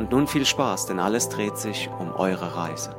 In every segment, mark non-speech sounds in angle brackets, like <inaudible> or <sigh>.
Und nun viel Spaß, denn alles dreht sich um eure Reise.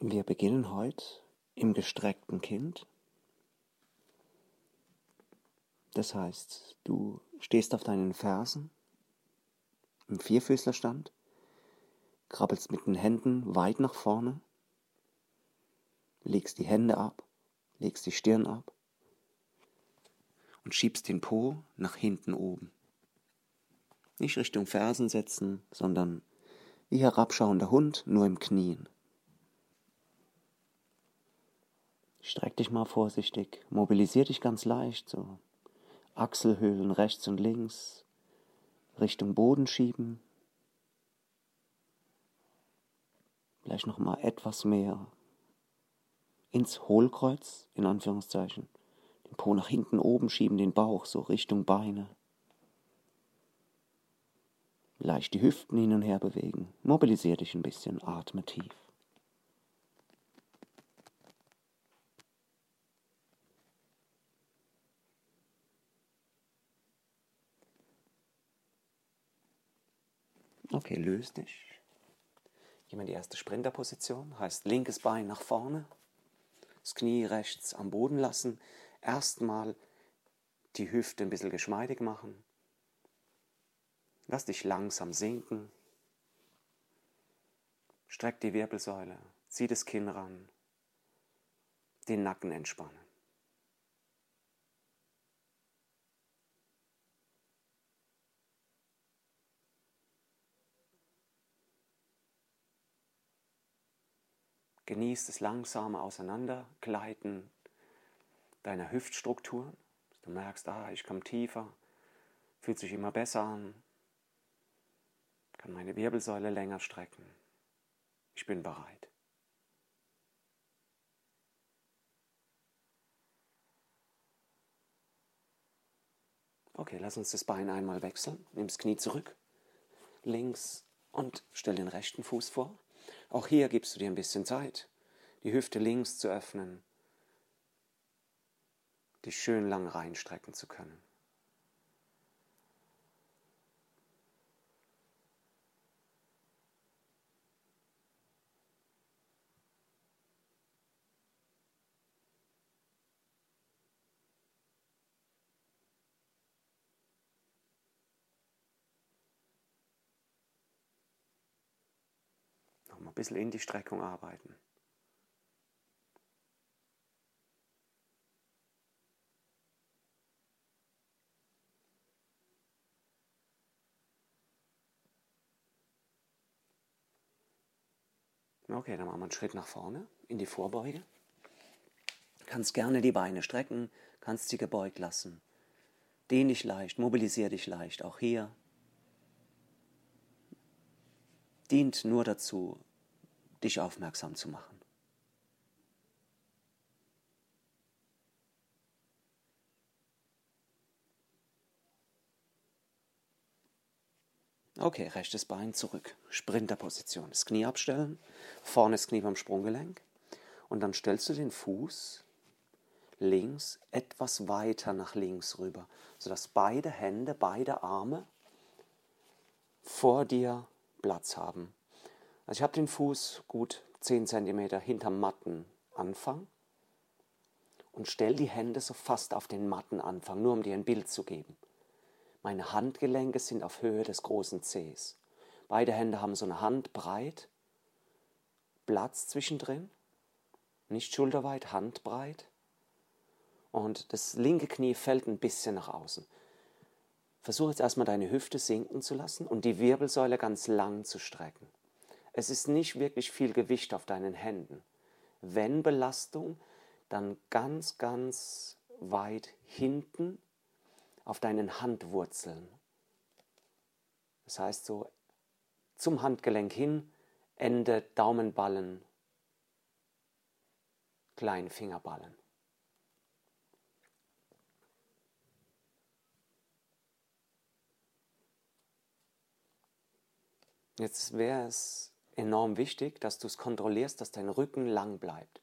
Wir beginnen heute im gestreckten Kind. Das heißt, du stehst auf deinen Fersen im Vierfüßlerstand, krabbelst mit den Händen weit nach vorne, legst die Hände ab, legst die Stirn ab und schiebst den Po nach hinten oben. Nicht Richtung Fersen setzen, sondern wie herabschauender Hund, nur im Knien. Streck dich mal vorsichtig, mobilisier dich ganz leicht, so Achselhöhlen rechts und links, Richtung Boden schieben. Vielleicht noch mal etwas mehr ins Hohlkreuz, in Anführungszeichen. Den Po nach hinten oben schieben, den Bauch so Richtung Beine. Leicht die Hüften hin und her bewegen. Mobilisier dich ein bisschen, atme tief. Okay, löst dich. Gehen wir in die erste Sprinterposition. Heißt linkes Bein nach vorne, das Knie rechts am Boden lassen. Erstmal die Hüfte ein bisschen geschmeidig machen. Lass dich langsam sinken. Streck die Wirbelsäule, zieh das Kinn ran, den Nacken entspannen. Genieß das langsame Auseinandergleiten deiner Hüftstrukturen. Du merkst, ah, ich komme tiefer, fühlt sich immer besser an, kann meine Wirbelsäule länger strecken. Ich bin bereit. Okay, lass uns das Bein einmal wechseln. Nimm das Knie zurück, links und stell den rechten Fuß vor. Auch hier gibst du dir ein bisschen Zeit, die Hüfte links zu öffnen, dich schön lang reinstrecken zu können. Ein bisschen in die Streckung arbeiten. Okay, dann machen wir einen Schritt nach vorne in die Vorbeuge. Kannst gerne die Beine strecken, kannst sie gebeugt lassen. Dehn dich leicht, mobilisier dich leicht, auch hier. Dient nur dazu, dich aufmerksam zu machen. Okay, rechtes Bein zurück. Sprinterposition. Das Knie abstellen. Vorne das Knie beim Sprunggelenk. Und dann stellst du den Fuß links etwas weiter nach links rüber, sodass beide Hände, beide Arme vor dir Platz haben. Also ich habe den Fuß gut 10 cm hinterm Mattenanfang und stelle die Hände so fast auf den Mattenanfang, nur um dir ein Bild zu geben. Meine Handgelenke sind auf Höhe des großen Zehs. Beide Hände haben so eine Handbreit, Platz zwischendrin, nicht schulterweit, handbreit. Und das linke Knie fällt ein bisschen nach außen. Versuche jetzt erstmal deine Hüfte sinken zu lassen und die Wirbelsäule ganz lang zu strecken. Es ist nicht wirklich viel Gewicht auf deinen Händen. Wenn Belastung, dann ganz, ganz weit hinten auf deinen Handwurzeln. Das heißt so zum Handgelenk hin, Ende Daumenballen, Kleinfingerballen. Jetzt wäre es enorm wichtig, dass du es kontrollierst, dass dein Rücken lang bleibt.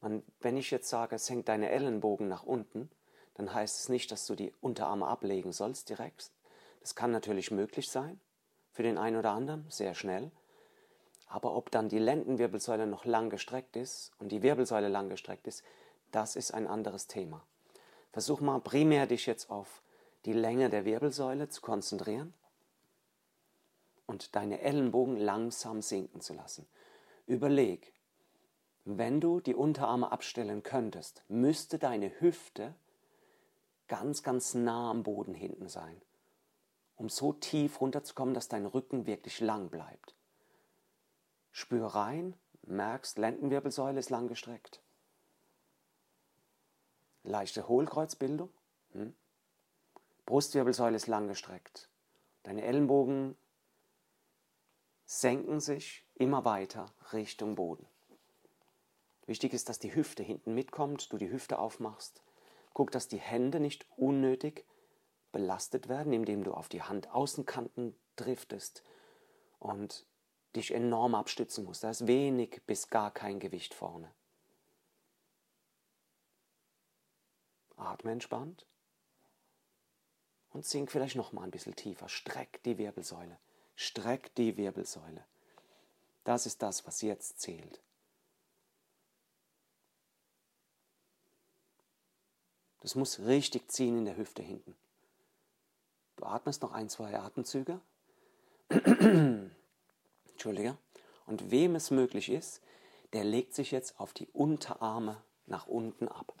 Man, wenn ich jetzt sage, es hängt deine Ellenbogen nach unten, dann heißt es nicht, dass du die Unterarme ablegen sollst direkt. Das kann natürlich möglich sein, für den einen oder anderen, sehr schnell. Aber ob dann die Lendenwirbelsäule noch lang gestreckt ist und die Wirbelsäule lang gestreckt ist, das ist ein anderes Thema. Versuch mal primär dich jetzt auf die Länge der Wirbelsäule zu konzentrieren und deine Ellenbogen langsam sinken zu lassen. Überleg, wenn du die Unterarme abstellen könntest, müsste deine Hüfte ganz, ganz nah am Boden hinten sein, um so tief runterzukommen, dass dein Rücken wirklich lang bleibt. Spür rein, merkst, Lendenwirbelsäule ist lang gestreckt. Leichte Hohlkreuzbildung. Hm? Brustwirbelsäule ist lang gestreckt. Deine Ellenbogen senken sich immer weiter Richtung Boden. Wichtig ist, dass die Hüfte hinten mitkommt, du die Hüfte aufmachst. Guck, dass die Hände nicht unnötig belastet werden, indem du auf die Handaußenkanten driftest und dich enorm abstützen musst. Da ist wenig bis gar kein Gewicht vorne. Atme entspannt und sink vielleicht noch mal ein bisschen tiefer. Streck die Wirbelsäule. Streck die Wirbelsäule. Das ist das, was jetzt zählt. Das muss richtig ziehen in der Hüfte hinten. Du atmest noch ein, zwei Atemzüge. <clears throat> Entschuldige. Und wem es möglich ist, der legt sich jetzt auf die Unterarme nach unten ab.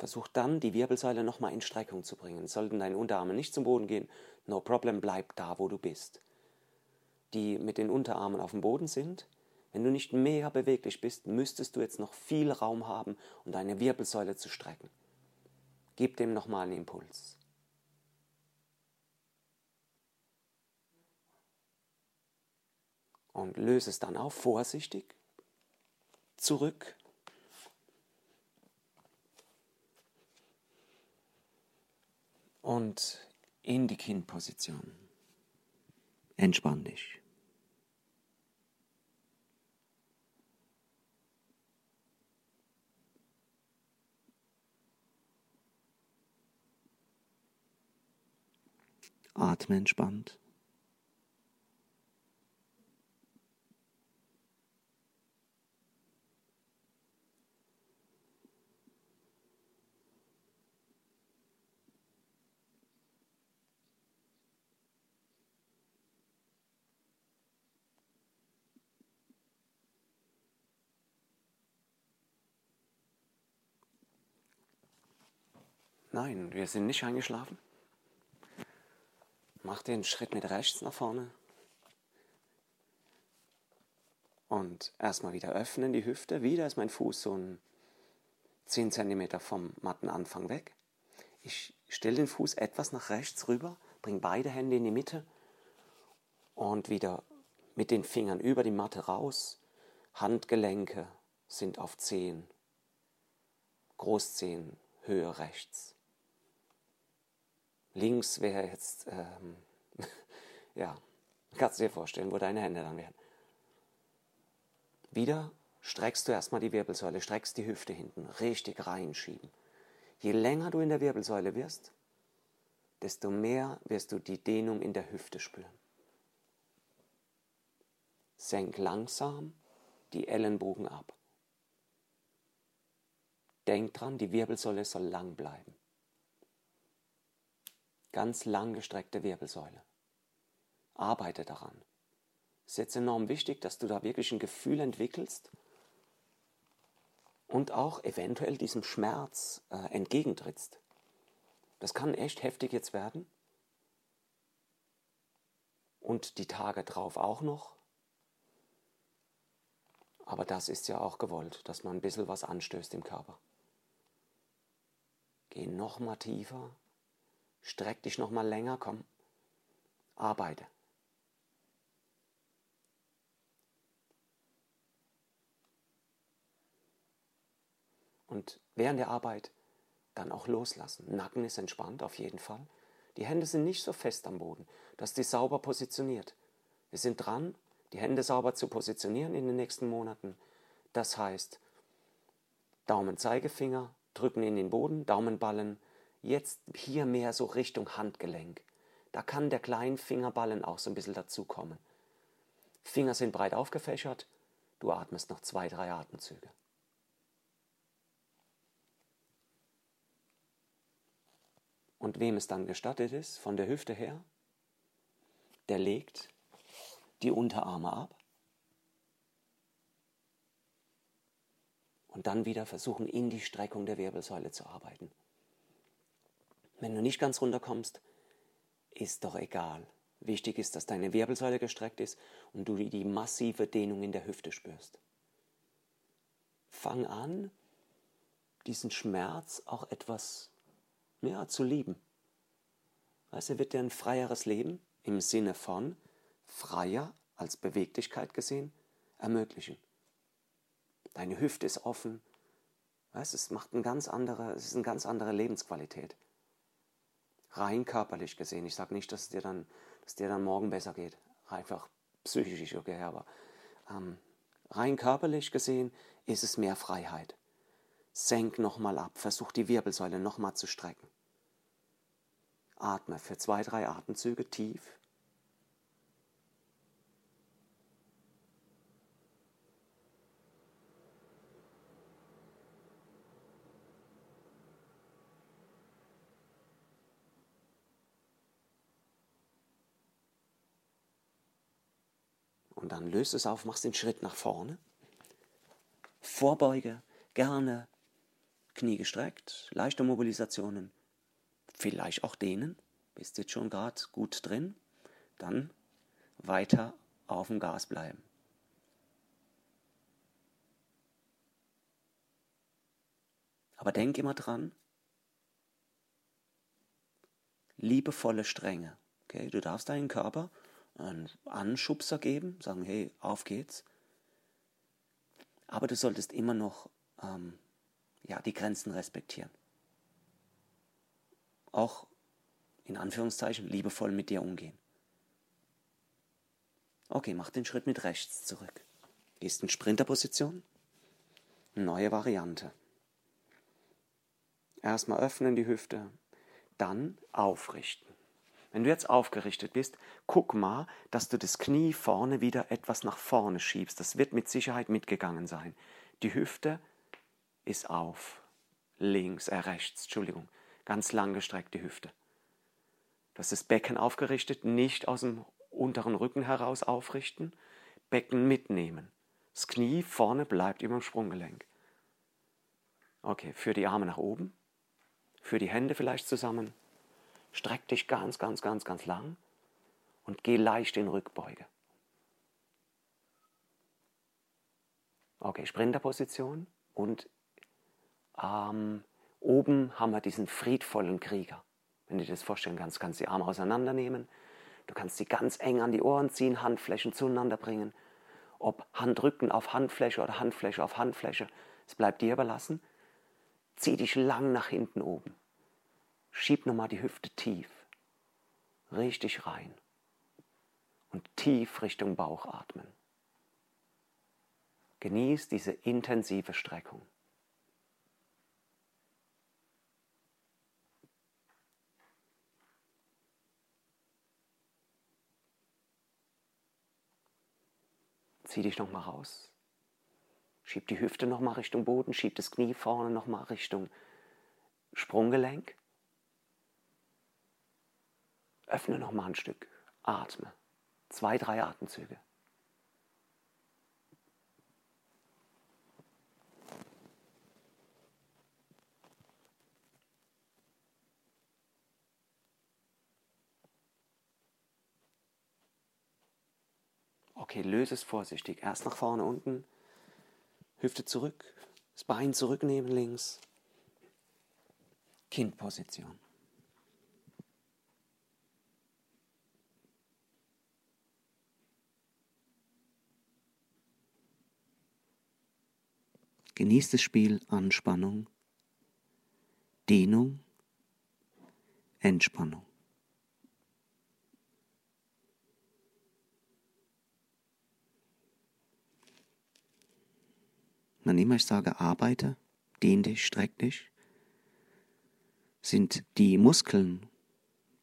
Versuch dann, die Wirbelsäule nochmal in Streckung zu bringen. Sollten deine Unterarme nicht zum Boden gehen, no problem, bleib da, wo du bist. Die mit den Unterarmen auf dem Boden sind, wenn du nicht mehr beweglich bist, müsstest du jetzt noch viel Raum haben, um deine Wirbelsäule zu strecken. Gib dem nochmal einen Impuls. Und löse es dann auf, vorsichtig, zurück und in die Kindposition. Entspann dich. Atme entspannt. Nein, wir sind nicht eingeschlafen. Mach den Schritt mit rechts nach vorne. Und erstmal wieder öffnen die Hüfte. Wieder ist mein Fuß so ein 10 cm vom Mattenanfang weg. Ich stelle den Fuß etwas nach rechts rüber, bringe beide Hände in die Mitte und wieder mit den Fingern über die Matte raus. Handgelenke sind auf Zehen, Großzehen, Höhe rechts. Links wäre jetzt, ähm, <laughs> ja, kannst du dir vorstellen, wo deine Hände dann wären. Wieder streckst du erstmal die Wirbelsäule, streckst die Hüfte hinten, richtig reinschieben. Je länger du in der Wirbelsäule wirst, desto mehr wirst du die Dehnung in der Hüfte spüren. Senk langsam die Ellenbogen ab. Denk dran, die Wirbelsäule soll lang bleiben ganz langgestreckte Wirbelsäule. Arbeite daran. Es ist jetzt enorm wichtig, dass du da wirklich ein Gefühl entwickelst und auch eventuell diesem Schmerz äh, entgegentrittst. Das kann echt heftig jetzt werden. Und die Tage drauf auch noch. Aber das ist ja auch gewollt, dass man ein bisschen was anstößt im Körper. Geh noch mal tiefer, streck dich noch mal länger, komm, arbeite. Und während der Arbeit dann auch loslassen. Nacken ist entspannt, auf jeden Fall. Die Hände sind nicht so fest am Boden. Du hast die sauber positioniert. Wir sind dran, die Hände sauber zu positionieren in den nächsten Monaten. Das heißt, Daumen, Zeigefinger, drücken in den Boden, Daumenballen, jetzt hier mehr so Richtung Handgelenk. Da kann der Kleinfingerballen auch so ein bisschen dazukommen. Finger sind breit aufgefächert, du atmest noch zwei, drei Atemzüge. Und wem es dann gestattet ist, von der Hüfte her, der legt die Unterarme ab und dann wieder versuchen, in die Streckung der Wirbelsäule zu arbeiten. Wenn du nicht ganz runterkommst, ist doch egal. Wichtig ist, dass deine Wirbelsäule gestreckt ist und du die massive Dehnung in der Hüfte spürst. Fang an, diesen Schmerz auch etwas ja, zu lieben. Weißt du, wird dir ein freieres Leben im Sinne von freier als Beweglichkeit gesehen ermöglichen. Deine Hüfte ist offen. Weißt, es macht eine ganz andere, es ist eine ganz andere Lebensqualität. Rein körperlich gesehen. Ich sage nicht, dass es dir dann, dass dir dann morgen besser geht. Einfach psychisch, okay, aber ähm, rein körperlich gesehen ist es mehr Freiheit. Senk nochmal ab, versuch die Wirbelsäule nochmal zu strecken. Atme für zwei, drei Atemzüge tief. Und dann löst es auf, machst den Schritt nach vorne. Vorbeuge, gerne Knie gestreckt, leichte Mobilisationen, vielleicht auch dehnen, bist jetzt schon gerade gut drin, dann weiter auf dem Gas bleiben. Aber denk immer dran, liebevolle Strenge. Okay? Du darfst deinen Körper einen Anschubser geben, sagen, hey, auf geht's. Aber du solltest immer noch ähm, ja, die Grenzen respektieren. Auch in Anführungszeichen liebevoll mit dir umgehen. Okay, mach den Schritt mit rechts zurück. Gehst in Sprinterposition. Neue Variante. Erstmal öffnen die Hüfte, dann aufrichten. Wenn du jetzt aufgerichtet bist, guck mal, dass du das Knie vorne wieder etwas nach vorne schiebst. Das wird mit Sicherheit mitgegangen sein. Die Hüfte ist auf. Links, äh rechts, Entschuldigung. Ganz lang gestreckte Hüfte. Du hast das Becken aufgerichtet, nicht aus dem unteren Rücken heraus aufrichten. Becken mitnehmen. Das Knie vorne bleibt immer im Sprunggelenk. Okay, für die Arme nach oben. Für die Hände vielleicht zusammen. Streck dich ganz, ganz, ganz, ganz lang und geh leicht in Rückbeuge. Okay, Sprinterposition und ähm, oben haben wir diesen friedvollen Krieger. Wenn du dir das vorstellen kannst, kannst du die Arme auseinandernehmen. Du kannst sie ganz eng an die Ohren ziehen, Handflächen zueinander bringen. Ob Handrücken auf Handfläche oder Handfläche auf Handfläche, es bleibt dir überlassen. Zieh dich lang nach hinten oben. Schieb nochmal die Hüfte tief, richtig rein und tief Richtung Bauch atmen. Genieß diese intensive Streckung. Zieh dich nochmal raus. Schieb die Hüfte nochmal Richtung Boden, schieb das Knie vorne nochmal Richtung Sprunggelenk. Öffne noch mal ein Stück. Atme. Zwei, drei Atemzüge. Okay, löse es vorsichtig. Erst nach vorne unten, Hüfte zurück, das Bein zurücknehmen links. Kindposition. Genießt das Spiel Anspannung, Dehnung, Entspannung. Wann immer ich sage, arbeite, dehn dich, streck dich, sind die Muskeln,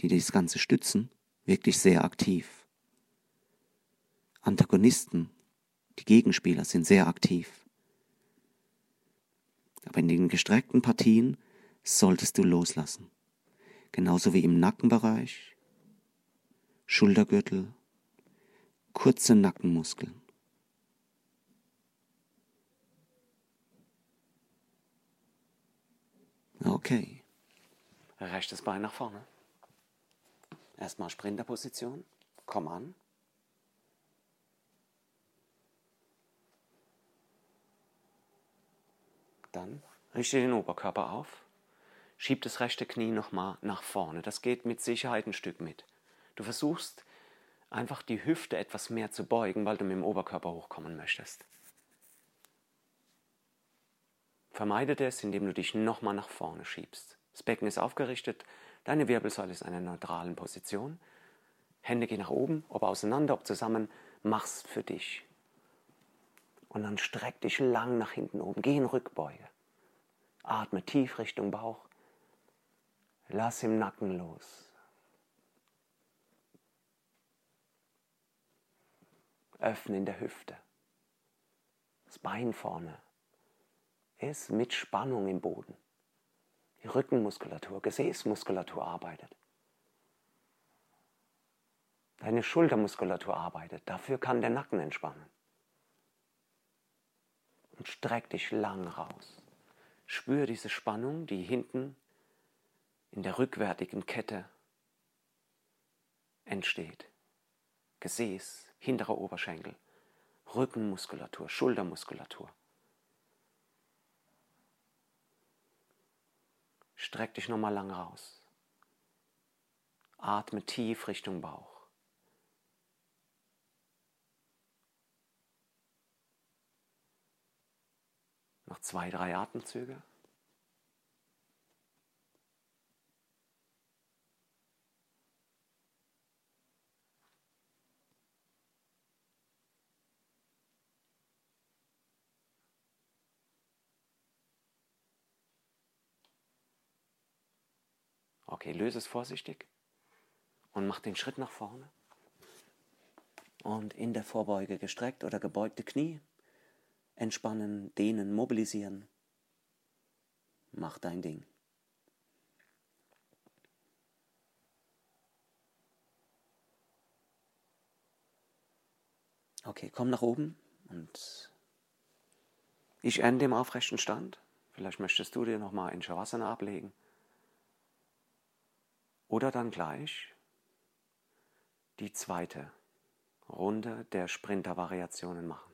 die das Ganze stützen, wirklich sehr aktiv. Antagonisten, die Gegenspieler sind sehr aktiv. Aber in den gestreckten Partien solltest du loslassen. Genauso wie im Nackenbereich, Schultergürtel, kurze Nackenmuskeln. Okay. Rechtes Bein nach vorne. Erstmal Sprinterposition. Komm an. Dann richte den Oberkörper auf. Schieb das rechte Knie nochmal nach vorne. Das geht mit Sicherheit ein Stück mit. Du versuchst einfach die Hüfte etwas mehr zu beugen, weil du mit dem Oberkörper hochkommen möchtest. Vermeide das, indem du dich nochmal nach vorne schiebst. Das Becken ist aufgerichtet, deine Wirbelsäule ist in einer neutralen Position. Hände gehen nach oben, ob auseinander, ob zusammen, mach's für dich. Und dann streck dich lang nach hinten oben, geh in Rückbeuge. Atme tief Richtung Bauch. Lass im Nacken los. Öffne in der Hüfte. Das Bein vorne ist mit Spannung im Boden. Die Rückenmuskulatur, Gesäßmuskulatur arbeitet. Deine Schultermuskulatur arbeitet. Dafür kann der Nacken entspannen. Und streck dich lang raus. Spür diese Spannung, die hinten in der rückwärtigen Kette entsteht. Gesäß, hinterer Oberschenkel, Rückenmuskulatur, Schultermuskulatur. Streck dich nochmal lang raus. Atme tief Richtung Bauch. Noch zwei, drei Atemzüge. Okay, löse es vorsichtig und mach den Schritt nach vorne. Und in der Vorbeuge gestreckt oder gebeugte Knie. Entspannen, dehnen, mobilisieren. Mach dein Ding. Okay, komm nach oben und ich ende im aufrechten Stand. Vielleicht möchtest du dir nochmal in Shavasana ablegen. Oder dann gleich die zweite Runde der Sprinter-Variationen machen.